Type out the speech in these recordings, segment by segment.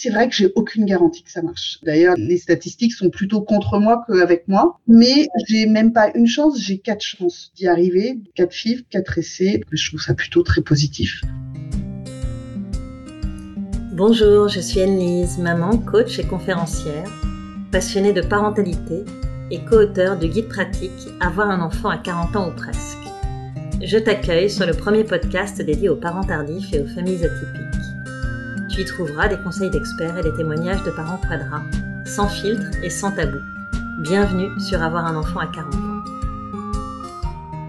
C'est vrai que j'ai aucune garantie que ça marche. D'ailleurs, les statistiques sont plutôt contre moi qu'avec moi. Mais j'ai même pas une chance, j'ai quatre chances d'y arriver. Quatre FIV, quatre essais. Je trouve ça plutôt très positif. Bonjour, je suis Anne-Lise, maman, coach et conférencière, passionnée de parentalité et co-auteur du guide pratique Avoir un enfant à 40 ans ou presque. Je t'accueille sur le premier podcast dédié aux parents tardifs et aux familles atypiques. Tu y trouveras des conseils d'experts et des témoignages de parents quadras, sans filtre et sans tabou. Bienvenue sur Avoir un enfant à 40 ans.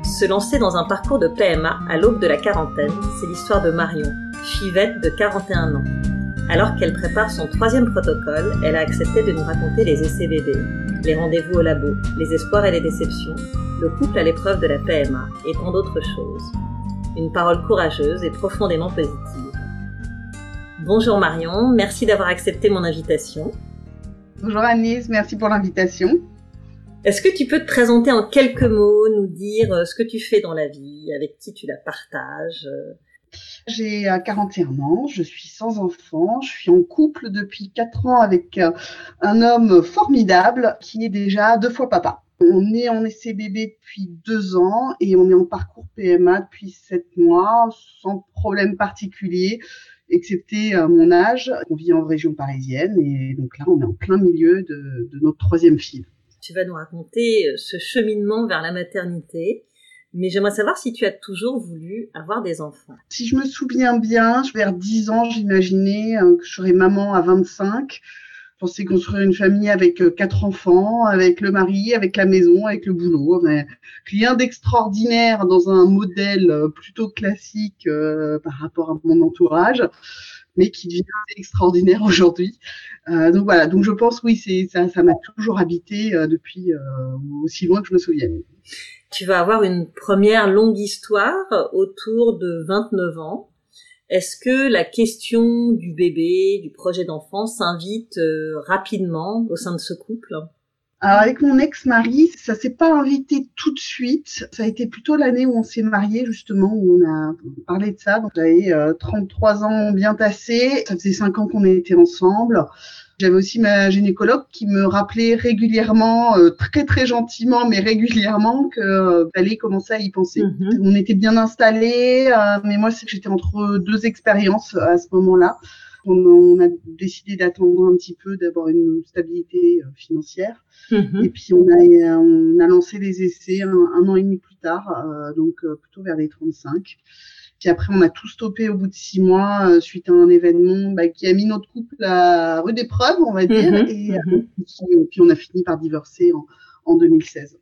Se lancer dans un parcours de PMA à l'aube de la quarantaine, c'est l'histoire de Marion, fivette de 41 ans alors qu'elle prépare son troisième protocole, elle a accepté de nous raconter les essais bébés, les rendez-vous au labo, les espoirs et les déceptions, le couple à l'épreuve de la PMA et tant d'autres choses. Une parole courageuse et profondément positive. Bonjour Marion, merci d'avoir accepté mon invitation. Bonjour Agnès, merci pour l'invitation. Est-ce que tu peux te présenter en quelques mots, nous dire euh, ce que tu fais dans la vie, avec qui tu la partages euh, j'ai 41 euh, ans, je suis sans enfant, je suis en couple depuis 4 ans avec un homme formidable qui est déjà deux fois papa. On est en essai bébé depuis deux ans et on est en parcours PMA depuis sept mois sans problème particulier, excepté euh, mon âge. On vit en région parisienne et donc là on est en plein milieu de, de notre troisième fille. Tu vas nous raconter ce cheminement vers la maternité mais j'aimerais savoir si tu as toujours voulu avoir des enfants. Si je me souviens bien, vers 10 ans, j'imaginais euh, que je serais maman à 25. Pensais construire une famille avec euh, quatre enfants, avec le mari, avec la maison, avec le boulot. Rien d'extraordinaire dans un modèle euh, plutôt classique par rapport à mon entourage, mais qui devient extraordinaire aujourd'hui. Euh, donc voilà, donc je pense oui, c'est ça, ça m'a toujours habité depuis aussi loin que je me souvienne. Tu vas avoir une première longue histoire autour de 29 ans. Est-ce que la question du bébé, du projet d'enfant s'invite euh, rapidement au sein de ce couple? Alors avec mon ex-mari, ça s'est pas invité tout de suite. Ça a été plutôt l'année où on s'est marié justement, où on a parlé de ça. J'avais 33 euh, ans bien tassés. Ça faisait 5 ans qu'on était ensemble. J'avais aussi ma gynécologue qui me rappelait régulièrement, euh, très très gentiment, mais régulièrement, que euh, fallait commencer à y penser. Mhm. On était bien installés, euh, mais moi c'est que j'étais entre deux expériences à ce moment-là. On, a décidé d'attendre un petit peu, d'avoir une stabilité euh, financière. Mhm. Et puis on a, on a lancé les essais un, un an et demi plus tard, donc plutôt vers les 35. Puis après, on a tout stoppé au bout de six mois euh, suite à un événement bah, qui a mis notre couple à rude épreuve, on va dire. Mhm, et mhm. Euh, puis, on a fini par divorcer en, en 2016.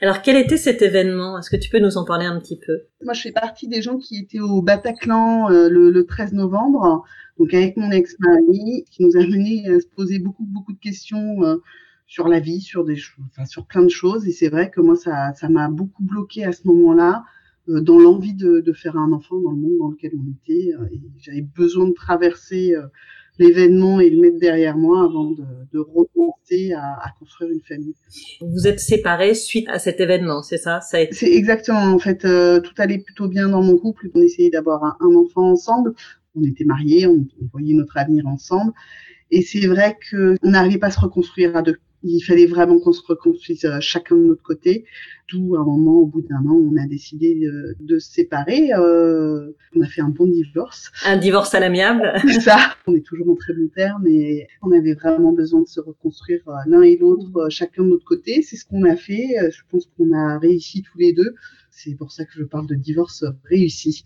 Alors, quel était cet événement? Est-ce que tu peux nous en parler un petit peu? Moi, je fais partie des gens qui étaient au Bataclan euh, le, le, 13 novembre, donc avec mon ex-mari, qui nous a mené à se poser beaucoup, beaucoup de questions euh, sur la vie, sur des, enfin, sur plein de choses. Et c'est vrai que moi, ça, ça m'a beaucoup bloqué à ce moment-là. Euh, dans l'envie de, de, faire un enfant dans le monde dans lequel on était. Euh, j'avais besoin de traverser euh, l'événement et le mettre derrière moi avant de, de recommencer à, à, construire une famille. Vous êtes séparés suite à cet événement, c'est ça, ça C'est exactement. En fait, tout allait plutôt bien dans mon couple. On essayait d'avoir un, un, enfant ensemble. On était mariés, on, on, voyait notre avenir ensemble. Et c'est vrai qu'on n'arrivait pas à se reconstruire à deux il fallait vraiment qu'on se reconstruise euh, chacun de notre côté. D'où un moment, au bout d'un an, on a décidé de, de se séparer. Euh, on a fait un bon divorce. Un divorce à l'amiable. C'est ça. On est toujours en très bon terme et on avait vraiment besoin de se reconstruire euh, l'un et l'autre, euh, chacun de notre côté. C'est ce qu'on a fait. Je pense qu'on a réussi tous les deux. C'est pour ça que je parle de divorce réussi.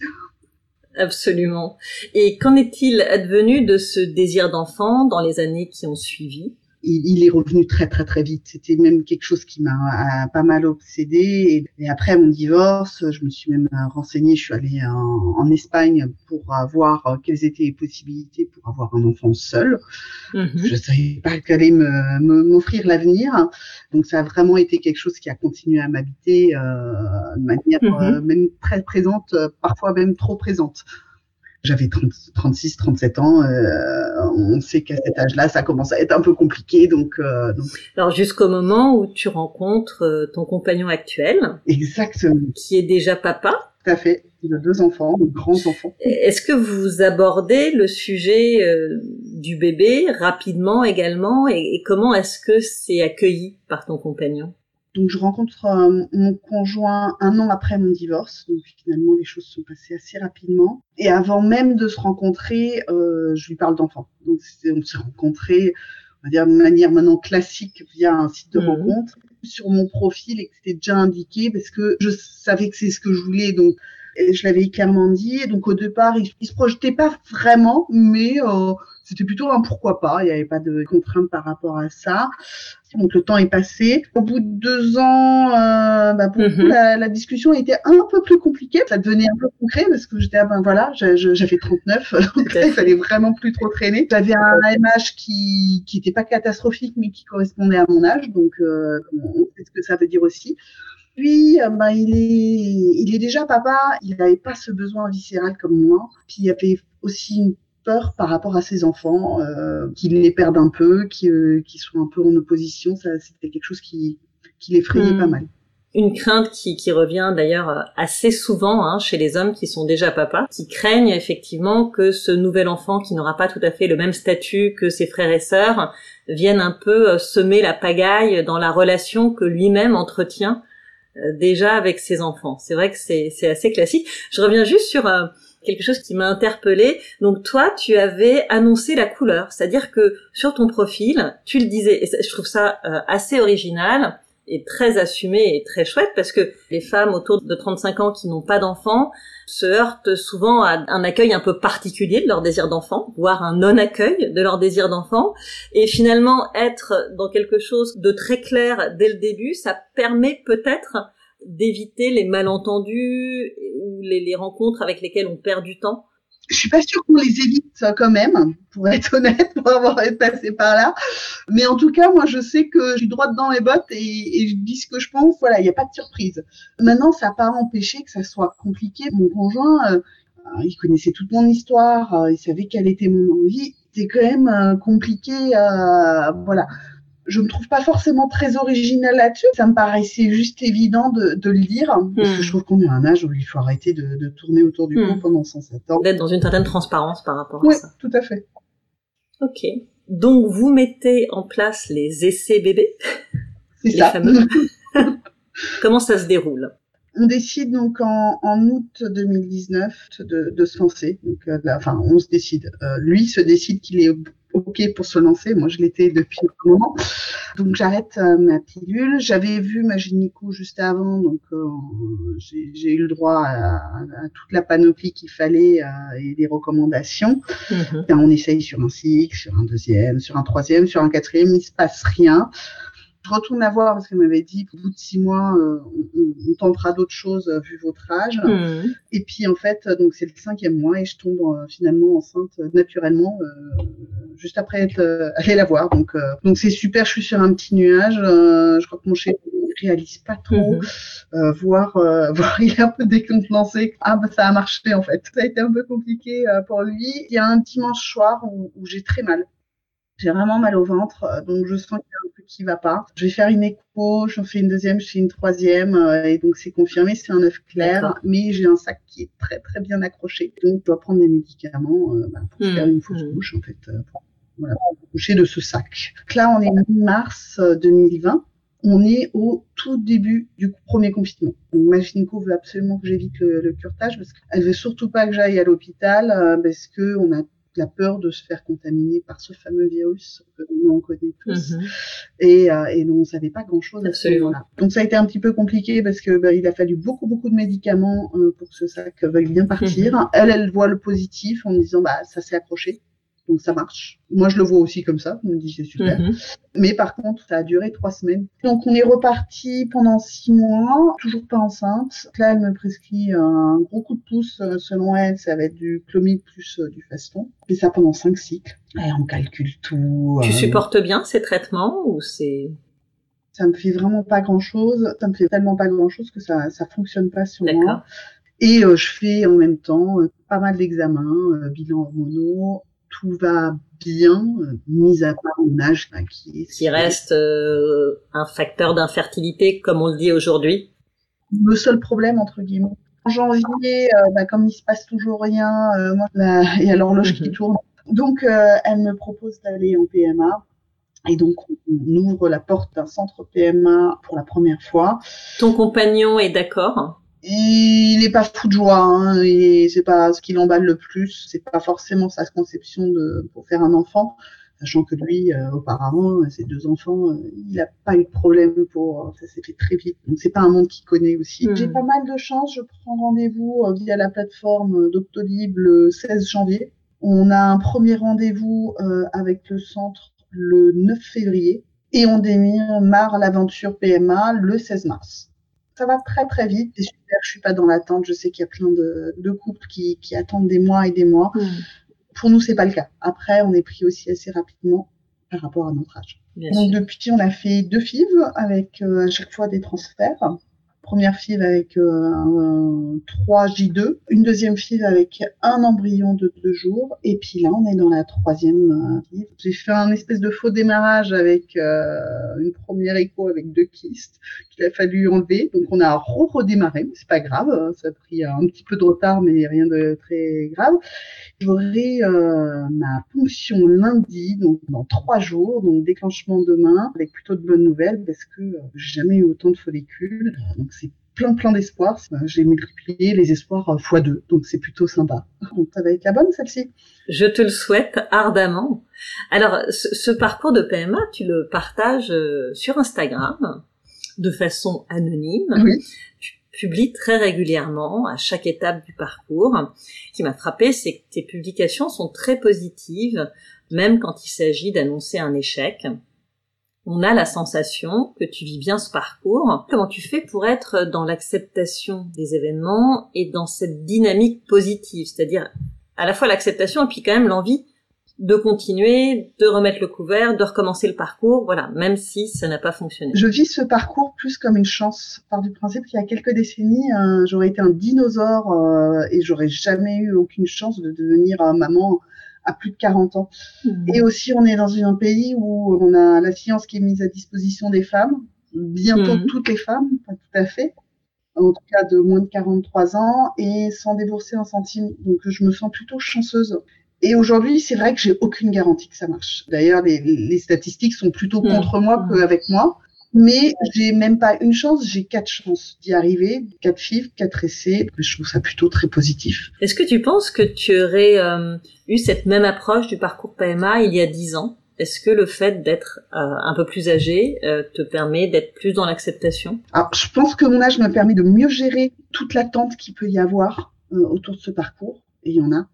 Absolument. Et qu'en est-il advenu de ce désir d'enfant dans les années qui ont suivi? Il, est revenu très très très vite. C'était même quelque chose qui m'a pas mal obsédé. Et, après mon divorce, je me suis même renseignée. Je suis allée en, Espagne pour voir quelles étaient les possibilités pour avoir un enfant seul. Mm Je savais pas qu'elle allait m'offrir l'avenir. Donc ça a vraiment été quelque chose qui a continué à m'habiter euh, de manière mm-hmm. euh, même très présente, parfois même trop présente. J'avais 36, 37 ans. Euh, on sait qu'à cet âge-là, ça commence à être un peu compliqué. Donc, euh, donc... alors jusqu'au moment où tu rencontres euh, ton compagnon actuel, exactement, qui est déjà papa. Tout à fait. de deux enfants, de grands enfants. Est-ce que vous abordez le sujet euh, du bébé rapidement également et, comment est-ce que c'est accueilli par ton compagnon? Donc je rencontre euh, mon conjoint un an après mon divorce, donc finalement les choses sont passées assez rapidement. Et avant même de se rencontrer, euh, je lui parle d'enfants. Donc on s'est rencontrés, on va dire de manière maintenant classique via un site de mmh. rencontre sur mon profil et que c'était déjà indiqué parce que je savais que c'est ce que je voulais. Donc et je l'avais clairement dit. donc au départ, il, il se projetait pas vraiment, mais euh, c'était plutôt un pourquoi pas. Il n'y avait pas de contraintes par rapport à ça. Donc le temps est passé. Au bout de deux ans, euh, bah, pour mhm. la, la, discussion était un peu plus compliquée. Ça devenait un peu concret parce que j'étais, ah ben voilà, j'avais 39, donc là, il fallait vraiment plus trop traîner. J'avais un AMH qui qui était pas catastrophique, mais qui correspondait à mon âge, donc euh, on sait ce que ça veut dire aussi. Puis, euh, ben, il est, il est déjà papa. Il n'avait pas ce besoin viscéral comme moi. Puis, il y avait aussi une peur par rapport à ses enfants, euh, qu'il les perde un peu, qu'ils euh, soient un peu en opposition. Ça, c'était quelque chose qui, qui l'effrayait pas hmm. mal. Une crainte qui, qui revient d'ailleurs assez souvent hein, chez les hommes qui sont déjà papas, qui craignent effectivement que ce nouvel enfant qui n'aura pas tout à fait le même statut que ses frères et sœurs vienne un peu euh, semer la pagaille dans la relation que lui-même entretient euh, déjà avec ses enfants. C'est vrai que c'est assez classique. Je reviens juste sur euh, quelque chose qui m'a interpellée. Donc toi, tu avais annoncé la couleur, c'est-à-dire que sur ton profil, tu le disais, et je trouve ça euh, assez original et très assumé et très chouette parce que les femmes autour de 35 ans qui n'ont pas d'enfants se heurtent souvent à un accueil un peu particulier de leur désir d'enfant, voire un non-accueil de leur désir d'enfant. Et finalement, être dans quelque chose de très clair dès le début, ça permet peut-être d'éviter les malentendus ou les, rencontres avec lesquelles on perd du temps je suis pas sûre qu'on les évite quand même, pour être honnête, pour avoir passé par là. Mais en tout cas, moi, je sais que je suis droite dans les bottes et, je dis ce que je pense. Voilà, il n'y a pas de surprise. Maintenant, ça n'a pas empêché que ça soit compliqué. Mon conjoint, euh, il connaissait toute mon histoire, euh, il savait quelle était mon envie. C'était quand même euh, compliqué. voilà je me trouve pas forcément très originale là-dessus. Ça me paraissait juste évident de, de le dire, parce que hmm. je trouve qu'on est à un âge où il faut arrêter de, de tourner autour du pot hmm. pendant 107 ans. D'être dans une certaine transparence par rapport à ça. Oui, tout à fait. Ok. Donc vous mettez en place les essais bébés. C'est ça. Fameux. Comment ça se déroule? On décide donc en, en août 2019 de, de se lancer. Donc, euh, enfin, on se décide. Euh, lui se décide qu'il est OK pour se lancer. Moi, je l'étais depuis un moment. Donc, j'arrête euh, ma pilule. J'avais vu ma gynéco juste avant, donc euh, j'ai eu le droit à, toute la panoplie qu'il fallait euh, et des recommandations. Mhm. on essaye sur un cycle, sur un deuxième, sur un troisième, sur un quatrième. Il se passe rien. Je retourne la voir parce qu'elle m'avait dit au bout de six mois, euh, on, on, tentera d'autres choses euh, vu votre âge. Hmm. Et puis en fait, donc c'est le cinquième mois et je tombe euh, finalement enceinte naturellement juste après être allée la voir. Donc donc c'est super. Je suis sur un petit nuage. je crois que mon chéri réalise pas trop, hmm. voir voir il est un peu décontenancé. Ah bah ça a marché en fait. Ça a été un peu compliqué pour lui. Il y a un dimanche soir où, où j'ai très mal. J'ai vraiment mal au ventre, donc je sens qu'il y a un truc qui va pas. Je vais faire une écho, j'en fais une deuxième, je fais une troisième, euh, et donc c'est confirmé, c'est un œuf clair, mais j'ai un sac qui est très très bien accroché, donc je dois prendre des médicaments euh, bah, pour mmh, faire une fausse mmh. couche en fait, euh, pour, voilà, coucher de ce sac. Donc là, on est mi-mars 2020 on est au tout début du premier confinement. Donc, ma gynéco veut absolument que j'évite le, le, curtage parce qu'elle veut surtout pas que j'aille à l'hôpital parce que on a la peur de se faire contaminer par ce fameux virus que nous on connaît tous mhm. et, euh, et on savait pas grand chose à ce moment-là. Donc ça a été un petit peu compliqué parce que bah, il a fallu beaucoup beaucoup de médicaments euh, pour que ce sac veuille bien partir. Mhm. Elle elle voit le positif en disant bah ça s'est accroché donc ça marche. Moi, je le vois aussi comme ça. On me dit c'est super. Mhm. Mais par contre, ça a duré trois semaines. Donc on est reparti pendant six mois, toujours pas enceinte. Là, elle me prescrit un gros coup de pouce. Euh, selon elle, ça va être du clomide plus euh, du faston. Et ça pendant cinq cycles. Et on calcule tout. Tu euh, supportes bien ces traitements ou c'est ça me fait vraiment pas grand chose. Ça me fait tellement pas grand chose que ça ça fonctionne pas sur moi. Et je fais en même temps pas mal d'examens, bilan hormonaux, tout va bien, mis à part mon âge qui, qui reste euh, un facteur d'infertilité, comme on le dit aujourd'hui. Le seul problème, entre guillemets, En janvier, bah, comme il se passe toujours rien, moi, il y a l'horloge qui mhm. tourne. Donc, elle me propose d'aller en PMA. Et donc, on ouvre la porte d'un centre PMA pour la première fois. Ton compagnon est d'accord il n'est pas fou de joie, hein, et c'est pas ce qui l'emballe le plus. C'est pas forcément sa conception de pour faire un enfant, sachant que lui, euh, auparavant, ses deux enfants, euh, il n'a pas eu de problème pour. Ça s'est fait très vite. Donc c'est pas un monde qu'il connaît aussi. Hmm. J'ai pas mal de chance. Je prends rendez-vous euh, via la plateforme Doctolib le 16 janvier. On a un premier rendez-vous avec le centre le 9 février et on démarre l'aventure PMA le 16 mars ça va très très vite. C'est super, je suis pas dans l'attente. Je sais qu'il y a plein de, couples qui, attendent des mois et des mois. Hmm. Pour nous, c'est pas le cas. Après, on est pris aussi assez rapidement par rapport à notre âge. Donc depuis, on a fait deux FIV avec euh, à chaque fois des transferts première FIV avec euh, 3 J2, une deuxième FIV avec un embryon de deux jours, et puis là on est dans la troisième euh, J'ai fait un espèce de faux démarrage avec euh, une première écho avec deux kystes qu'il a fallu enlever, donc on a redémarré, c'est pas grave, hein, ça a pris un petit peu de retard mais rien de très grave. J'aurai euh, ma ponction lundi, donc dans trois jours, donc déclenchement demain, avec plutôt de bonnes nouvelles parce que j'ai jamais eu autant de follicules, donc c'est plein plein d'espoir. J'ai multiplié les espoirs euh, fois deux, donc c'est plutôt sympa. Donc ça va être la bonne celle-ci. Je te le souhaite ardemment. Alors ce, parcours de PMA, tu le partages euh, sur Instagram de façon anonyme. Oui. Tu publies très régulièrement à chaque étape du parcours. Ce qui m'a frappé, c'est que tes publications sont très positives, même quand il s'agit d'annoncer un échec on a la sensation que tu vis bien ce parcours. Comment tu fais pour être dans l'acceptation des événements et dans cette dynamique positive, c'est-à-dire à la fois l'acceptation et puis quand même l'envie de continuer, de remettre le couvert, de recommencer le parcours, voilà, même si ça n'a pas fonctionné. Je vis ce parcours plus comme une chance, par du principe qu'il y a quelques décennies, euh, j'aurais été un dinosaure euh, et j'aurais jamais eu aucune chance de devenir euh, maman à plus de 40 ans. Mmh. Et aussi, on est dans un pays où on a la science qui est mise à disposition des femmes, bientôt mmh. toutes les femmes, pas tout à fait, en tout cas de moins de 43 ans, et sans débourser un centime. Donc, je me sens plutôt chanceuse. Et aujourd'hui, c'est vrai que j'ai aucune garantie que ça marche. D'ailleurs, les, les statistiques sont plutôt mmh. contre moi qu'avec moi. Mais j'ai même pas une chance, j'ai quatre chances d'y arriver, quatre FIV, quatre essais. Je trouve ça plutôt très positif. Est-ce que tu penses que tu aurais euh, eu cette même approche du parcours PMA il y a dix ans? Est-ce que le fait d'être euh, un peu plus âgé euh, te permet d'être plus dans l'acceptation? Alors, je pense que mon âge me permet de mieux gérer toute l'attente qu'il peut y avoir autour de ce parcours. Et il y en a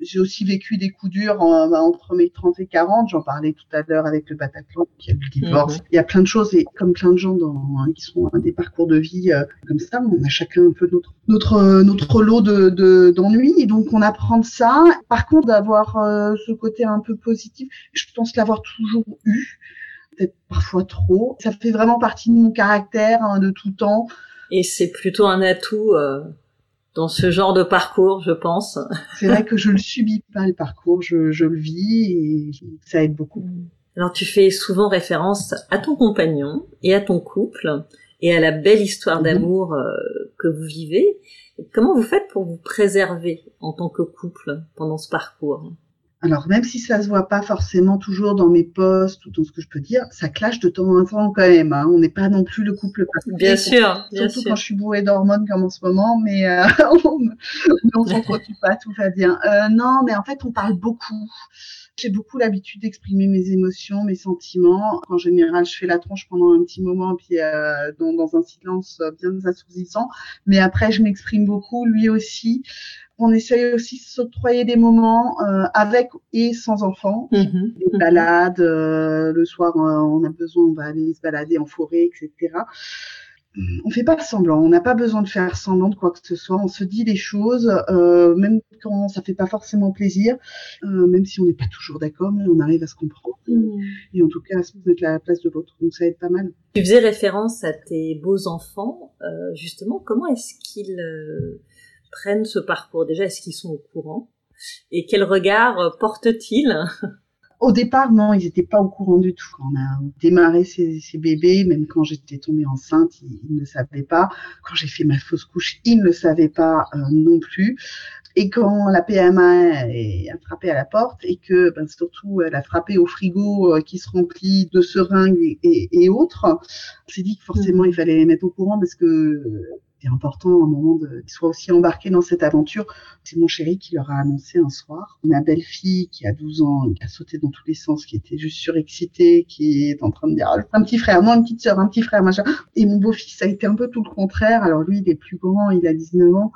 j'ai aussi vécu des coups durs entre mes 30 et 40. J'en parlais tout à l'heure avec le Bataclan, qui a le divorce. Mhm. Il y a plein de choses et comme plein de gens dans, hein, qui sont des parcours de vie euh, comme ça, on a chacun un peu notre notre euh, notre lot de d'ennuis. et donc on apprend de ça. Par contre, d'avoir euh, ce côté un peu positif, je pense l'avoir toujours eu, peut-être parfois trop. Ça fait vraiment partie de mon caractère hein, de tout temps. Et c'est plutôt un atout dans ce genre de parcours, je pense. C'est vrai que je le subis pas le parcours, je, je le vis et ça aide beaucoup. Alors tu fais souvent référence à ton compagnon et à ton couple et à la belle histoire mhm. d'amour euh, que vous vivez. Comment vous faites pour vous préserver en tant que couple pendant ce parcours? Alors, même si ça se voit pas forcément toujours dans mes posts ou dans ce que je peux dire, ça clash de temps en temps quand même. Hein. On n'est pas non plus le couple parfait. Bien sûr, surtout quand je suis bourrée d'hormones comme en ce moment, mais euh, on ne s'entretue pas, tout va bien. Euh, non, mais en fait, on parle beaucoup. J'ai beaucoup l'habitude d'exprimer mes émotions, mes sentiments. En général, je fais la tronche pendant un petit moment, puis euh, dans, dans, un silence bien assourdissant. Mais après, je m'exprime beaucoup, lui aussi on essaye aussi de s'octroyer des moments euh, avec et sans enfants, mhm. des mhm. balades. Euh, le soir, euh, on a besoin, on va aller se balader en forêt, etc. On fait pas semblant, on n'a pas besoin de faire semblant de quoi que ce soit. On se dit les choses, même quand ça fait pas forcément plaisir, même si on n'est pas toujours d'accord, mais on arrive à se comprendre mhm. et en tout cas à se mettre à la place de l'autre. Donc ça aide pas mal. Tu faisais référence à tes beaux enfants, justement. Comment est-ce qu'ils prennent ce parcours? Déjà, est-ce qu'ils sont au courant? Et quel regard euh, portent-ils? Au départ, non, ils n'étaient pas au courant du tout. Quand on a démarré ces, ces bébés, même quand j'étais tombée enceinte, ils, ne savaient pas. Quand j'ai fait ma fausse couche, ils ne savaient pas euh, non plus. Et quand la PMA est attrapée à la porte et que ben, surtout elle a frappé au frigo euh, qui se remplit de seringues et, et, autres, on s'est dit que forcément mmh. il fallait les mettre au courant parce que c'est important un moment qu'ils soient aussi embarqués dans cette aventure. C'est mon chéri qui leur a annoncé un soir. Ma belle-fille qui a 12 ans, qui a sauté dans tous les sens, qui était juste surexcitée, qui est en train de dire ah, un petit frère, non une petite sœur, un petit frère, machin. Et mon beau-fils ça a été un peu tout le contraire. Alors lui, il est plus grand, il a 19 ans.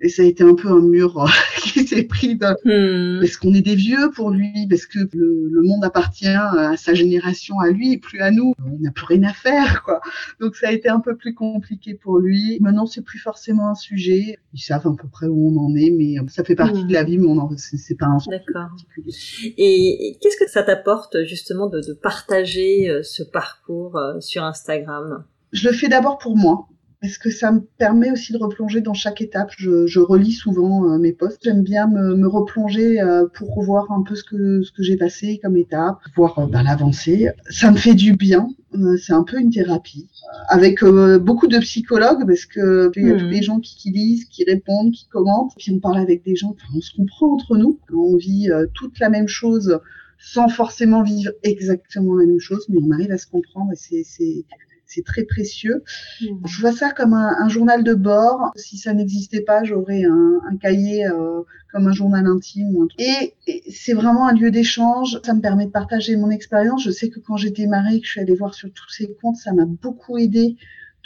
Et ça a été un peu un mur euh, qui s'est pris d'un... Hmm. Parce qu'on est des vieux pour lui, parce que le, monde appartient à sa génération, à lui, plus à nous. On n'a plus rien à faire, quoi. Donc ça a été un peu plus compliqué pour lui. Maintenant, c'est plus forcément un sujet. Ils savent à peu près où on en est, mais ça fait partie de la hmm. vie, mais on en... c'est pas un sujet D'accord. Et qu'est-ce que ça t'apporte justement de, de partager euh, ce parcours euh, sur Instagram? Je le fais d'abord pour moi parce que ça me permet aussi de replonger dans chaque étape. Je, je relis souvent euh, mes posts. J'aime bien me, me replonger euh, pour revoir un peu ce que ce que j'ai passé comme étape, voir euh, ben, l'avancée. Ça me fait du bien. c'est un peu une thérapie avec beaucoup de psychologues parce que il y a tous les mmh. gens qui, qui, lisent, qui répondent, qui commentent. Puis on parle avec des gens. Enfin, on se comprend entre nous. On vit toute la même chose sans forcément vivre exactement la même chose, mais on arrive à se comprendre et c'est c'est très précieux. Mmh. Je vois ça comme un, journal de bord. Si ça n'existait pas, j'aurais un, cahier euh, comme un journal intime. Ou Et, c'est vraiment un lieu d'échange. Ça me permet de partager mon expérience. Je sais que quand j'étais mariée, que je suis allée voir sur tous ces comptes, ça m'a beaucoup aidé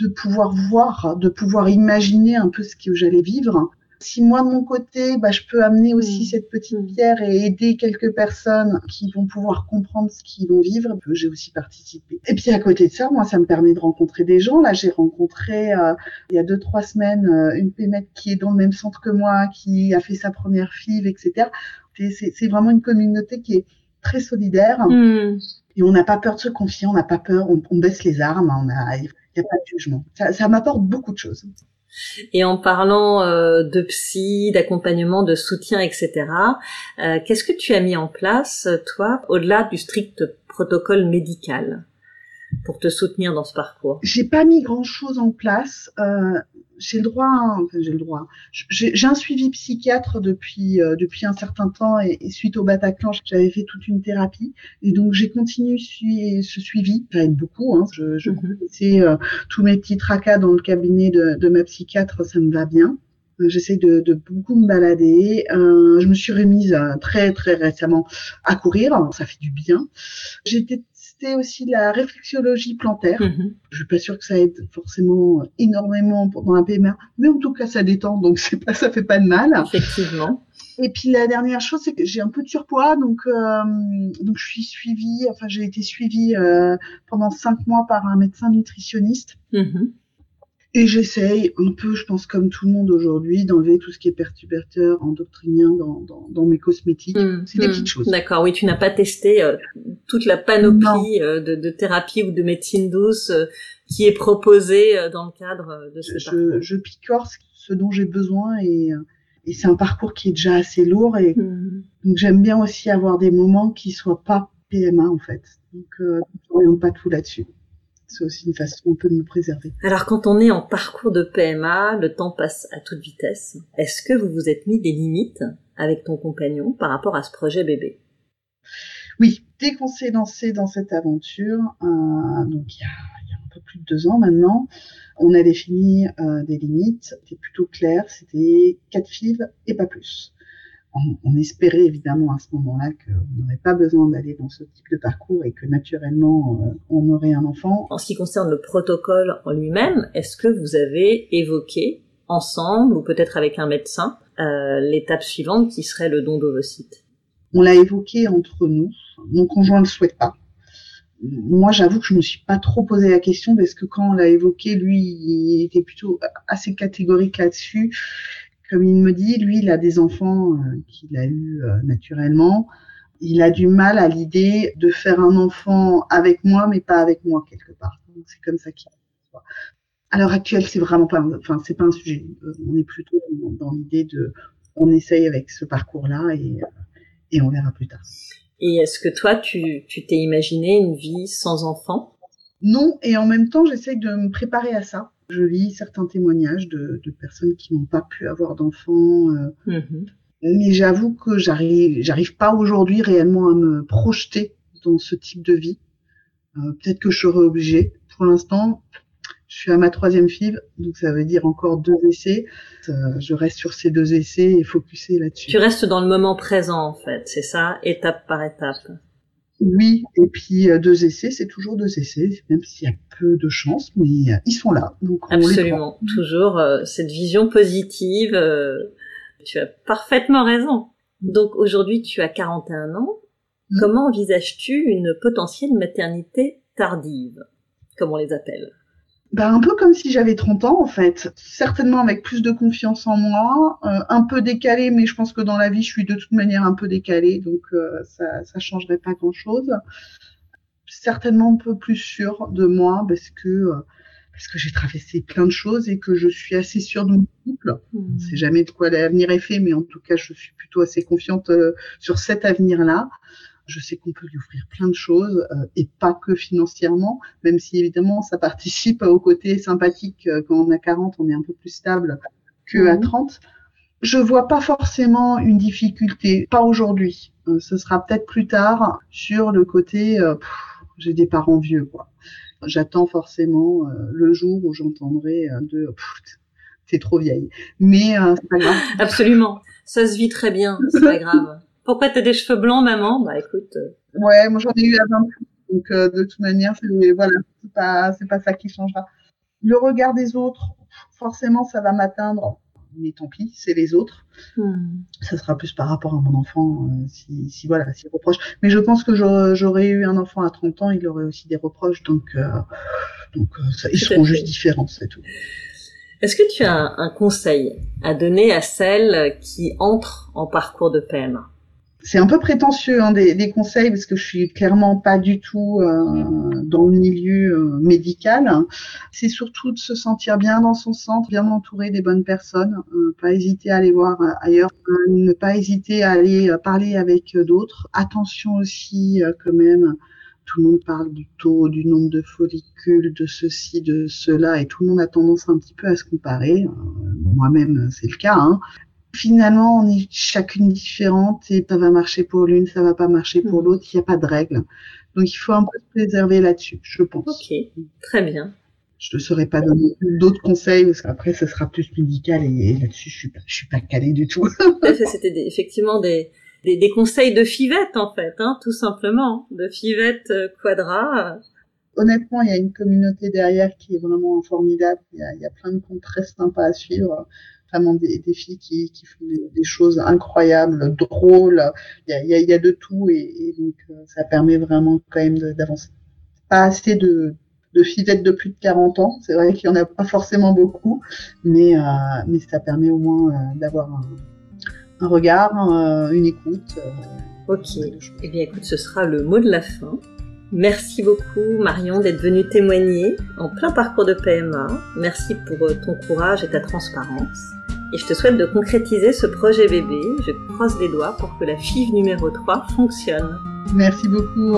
de pouvoir voir, de pouvoir imaginer un peu ce que j'allais vivre. Si moi de mon côté, bah, je peux amener aussi mm. cette petite mm. pierre et aider quelques personnes qui vont pouvoir comprendre ce qu'ils vont vivre, j'ai aussi participé. Et puis à côté de ça, moi, ça me permet de rencontrer des gens. Là, j'ai rencontré euh, il y a deux trois semaines euh, une pémette qui est dans le même centre que moi, qui a fait sa première FIV, etc. C'est vraiment une communauté qui est très solidaire. Mm. Et on n'a pas peur de se confier, on n'a pas peur, on, baisse les armes, on a, il n'y a pas de jugement. Ça, ça m'apporte beaucoup de choses. Et en parlant euh, de psy, d'accompagnement, de soutien, etc., euh, qu'est-ce que tu as mis en place, toi, au-delà du strict protocole médical pour te soutenir dans ce parcours? J'ai pas mis grand-chose en place. Euh, j'ai le droit, enfin j'ai le droit. J'ai un suivi psychiatre depuis euh, depuis un certain temps et, suite au Bataclan, j'avais fait toute une thérapie et donc j'ai continué ce suivi. Ça aide beaucoup. Hein. Je, je mhm. euh, tous mes petits tracas dans le cabinet de, de ma psychiatre, ça me va bien. Euh, j'essaie de, de, beaucoup me balader. Euh, je me suis remise très très récemment à courir, ça fait du bien. J'étais aussi la réflexologie plantaire. Mhm. Je suis pas sûre que ça aide forcément énormément pendant un PMR, mais en tout cas ça détend, donc c'est pas, ça fait pas de mal. Effectivement. Et puis la dernière chose, c'est que j'ai un peu de surpoids, donc euh, donc je suis suivie, enfin j'ai été suivie euh, pendant cinq mois par un médecin nutritionniste. Mhm. Et j'essaye un peu, je pense comme tout le monde aujourd'hui, d'enlever tout ce qui est perturbateur endocrinien dans, dans, dans mes cosmétiques. Mmh, c'est des mmh. petites choses. D'accord, oui, tu n'as pas testé euh, toute la panoplie euh, de, de, thérapie ou de médecine douce euh, qui est proposée dans le cadre de ce je, parcours. Je picore ce dont j'ai besoin et, et c'est un parcours qui est déjà assez lourd et mmh. donc j'aime bien aussi avoir des moments qui soient pas PMA en fait. Donc, euh, ne pas tout là-dessus c'est aussi une façon de me préserver. Alors quand on est en parcours de PMA, le temps passe à toute vitesse. Est-ce que vous vous êtes mis des limites avec ton compagnon par rapport à ce projet bébé? Oui, dès qu'on s'est lancé dans cette aventure, euh, donc il y, a, un peu plus de deux ans maintenant, on a défini euh, des limites. C'était plutôt clair, c'était quatre filles et pas plus on, espérait évidemment à ce moment-là qu'on n'aurait pas besoin d'aller dans ce type de parcours et que naturellement euh, on aurait un enfant. En ce qui concerne le protocole en lui-même, est-ce que vous avez évoqué ensemble ou peut-être avec un médecin euh, l'étape suivante qui serait le don d'ovocytes? On l'a évoqué entre nous. Mon conjoint ne le souhaite pas. Moi, j'avoue que je me suis pas trop posé la question parce que quand on l'a évoqué, lui, il était plutôt assez catégorique là-dessus comme il me dit, lui, il a des enfants euh, qu'il a eu euh, naturellement. Il a du mal à l'idée de faire un enfant avec moi, mais pas avec moi quelque part. C'est comme ça qu'il. À l'heure actuelle, c'est vraiment pas, enfin c'est pas un sujet. Euh, on est plutôt dans, l'idée de, on essaye avec ce parcours-là et, et on verra plus tard. Et est-ce que toi, tu t'es imaginé une vie sans enfant Non, et en même temps, j'essaye de me préparer à ça. Je lis certains témoignages de, de personnes qui n'ont pas pu avoir d'enfants. Euh, mhm. Mais j'avoue que j'arrive, j'arrive pas aujourd'hui réellement à me projeter dans ce type de vie. Euh, peut-être que je serai obligée. Pour l'instant, je suis à ma troisième FIV, donc ça veut dire encore deux essais. Euh, je reste sur ces deux essais et focusé là-dessus. Tu restes dans le moment présent, en fait, c'est ça, étape par étape. Oui, et puis euh, deux essais, c'est toujours deux essais, même s'il y a peu de chance, mais euh, ils sont là. Donc Absolument, toujours cette vision positive. tu as parfaitement raison. Donc aujourd'hui, tu as 41 ans. Mm. Comment envisages-tu une potentielle maternité tardive, comme on les appelle? Ben, un peu comme si j'avais 30 ans en fait, certainement avec plus de confiance en moi, euh, un peu décalé, mais je pense que dans la vie je suis de toute manière un peu décalé, donc euh, ça ça changerait pas grand chose. Certainement un peu plus sûr de moi parce que euh, parce que j'ai traversé plein de choses et que je suis assez sûre de mon couple. Mmh. C'est jamais de quoi l'avenir est fait, mais en tout cas je suis plutôt assez confiante sur cet avenir-là. Je sais qu'on peut lui offrir plein de choses euh, et pas que financièrement, même si évidemment ça participe au côté sympathique. Euh, quand on a 40, on est un peu plus stable que à 30. Mhm. Je vois pas forcément une difficulté, pas aujourd'hui. Euh, ce sera peut-être plus tard sur le côté j'ai des parents vieux quoi. J'attends forcément le jour où j'entendrai de c'est trop vieille. Mais c'est pas grave. Absolument. Ça se vit très bien, c'est pas grave. Pourquoi t'as des cheveux blancs, maman? Bah écoute. Euh. Ouais, moi j'en ai eu à 20 donc euh, de toute manière, c'est voilà, c'est pas c'est pas ça qui changera. Le regard des autres, forcément, ça va m'atteindre, mais tant pis, c'est les autres. Hmm. Ça sera plus par rapport à mon enfant, euh, si, si voilà, s'il reproche. Mais je pense que j'aurais eu un enfant à 30 ans, il aurait aussi des reproches, donc donc ça, ils seront juste différents, c'est tout. Est-ce que tu as un conseil à donner à celles qui entrent en parcours de PMA c'est un peu prétentieux hein, des, conseils parce que je suis clairement pas du tout euh, dans le milieu euh, médical. C'est surtout de se sentir bien dans son centre, bien entouré des bonnes personnes, euh, pas hésiter à aller voir ailleurs, ne pas hésiter à aller parler avec d'autres. Attention aussi quand même. Tout le monde parle du taux, du nombre de follicules, de ceci, de cela, et tout le monde a tendance un petit peu à se comparer. Moi-même, c'est le cas. Hein. Finalement, on est chacune différente et ça va marcher pour l'une, ça va pas marcher pour mm. l'autre. Il n'y a pas de règle. Donc, il faut un peu se préserver là-dessus, je pense. Ok, très bien. Je ne saurais pas donner d'autres conseils parce qu'après, ce sera plus médical et, là-dessus, je suis pas, je suis pas calée du tout. C'était effectivement des, des, des, conseils de fivette en fait, hein, tout simplement, de fivette euh, quadra. Honnêtement, il y a une communauté derrière qui est vraiment formidable. Il y a, il y a plein de comptes très sympas à suivre vraiment des, filles qui, font des, choses incroyables, drôles. Il y a, y a, de tout et, donc euh, ça permet vraiment quand même d'avancer. Pas assez de, de fillettes de plus de 40 ans. C'est vrai qu'il y en a pas forcément beaucoup, mais euh, mais ça permet au moins euh, d'avoir un, un, regard, une écoute. ok. Eh bien, écoute, ce sera le mot de la fin. Merci beaucoup Marion d'être venue témoigner en plein parcours de PMA. Merci pour ton courage et ta transparence et je te souhaite de concrétiser ce projet bébé. Je croise les doigts pour que la FIV numéro 3 fonctionne. Merci beaucoup.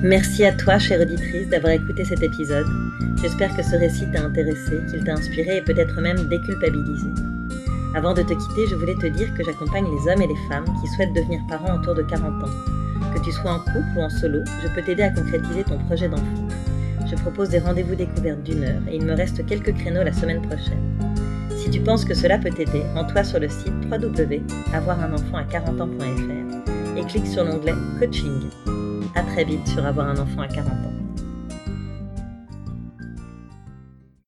Merci à toi, chère auditrice, d'avoir écouté cet épisode. J'espère que ce récit t'a intéressé, qu'il t'a inspiré et peut-être même déculpabilisé. Avant de te quitter, je voulais te dire que j'accompagne les hommes et les femmes qui souhaitent devenir parents autour de 40 ans. Que tu sois en couple ou en solo, je peux t'aider à concrétiser ton projet d'enfant je propose des rendez-vous découvertes d'une heure et il me reste quelques créneaux la semaine prochaine. Si tu penses que cela peut t'aider, rends-toi sur le site www.avoirunenfant à 40 ans.fr et clique sur l'onglet Coaching. À très vite sur Avoir un enfant à 40 ans.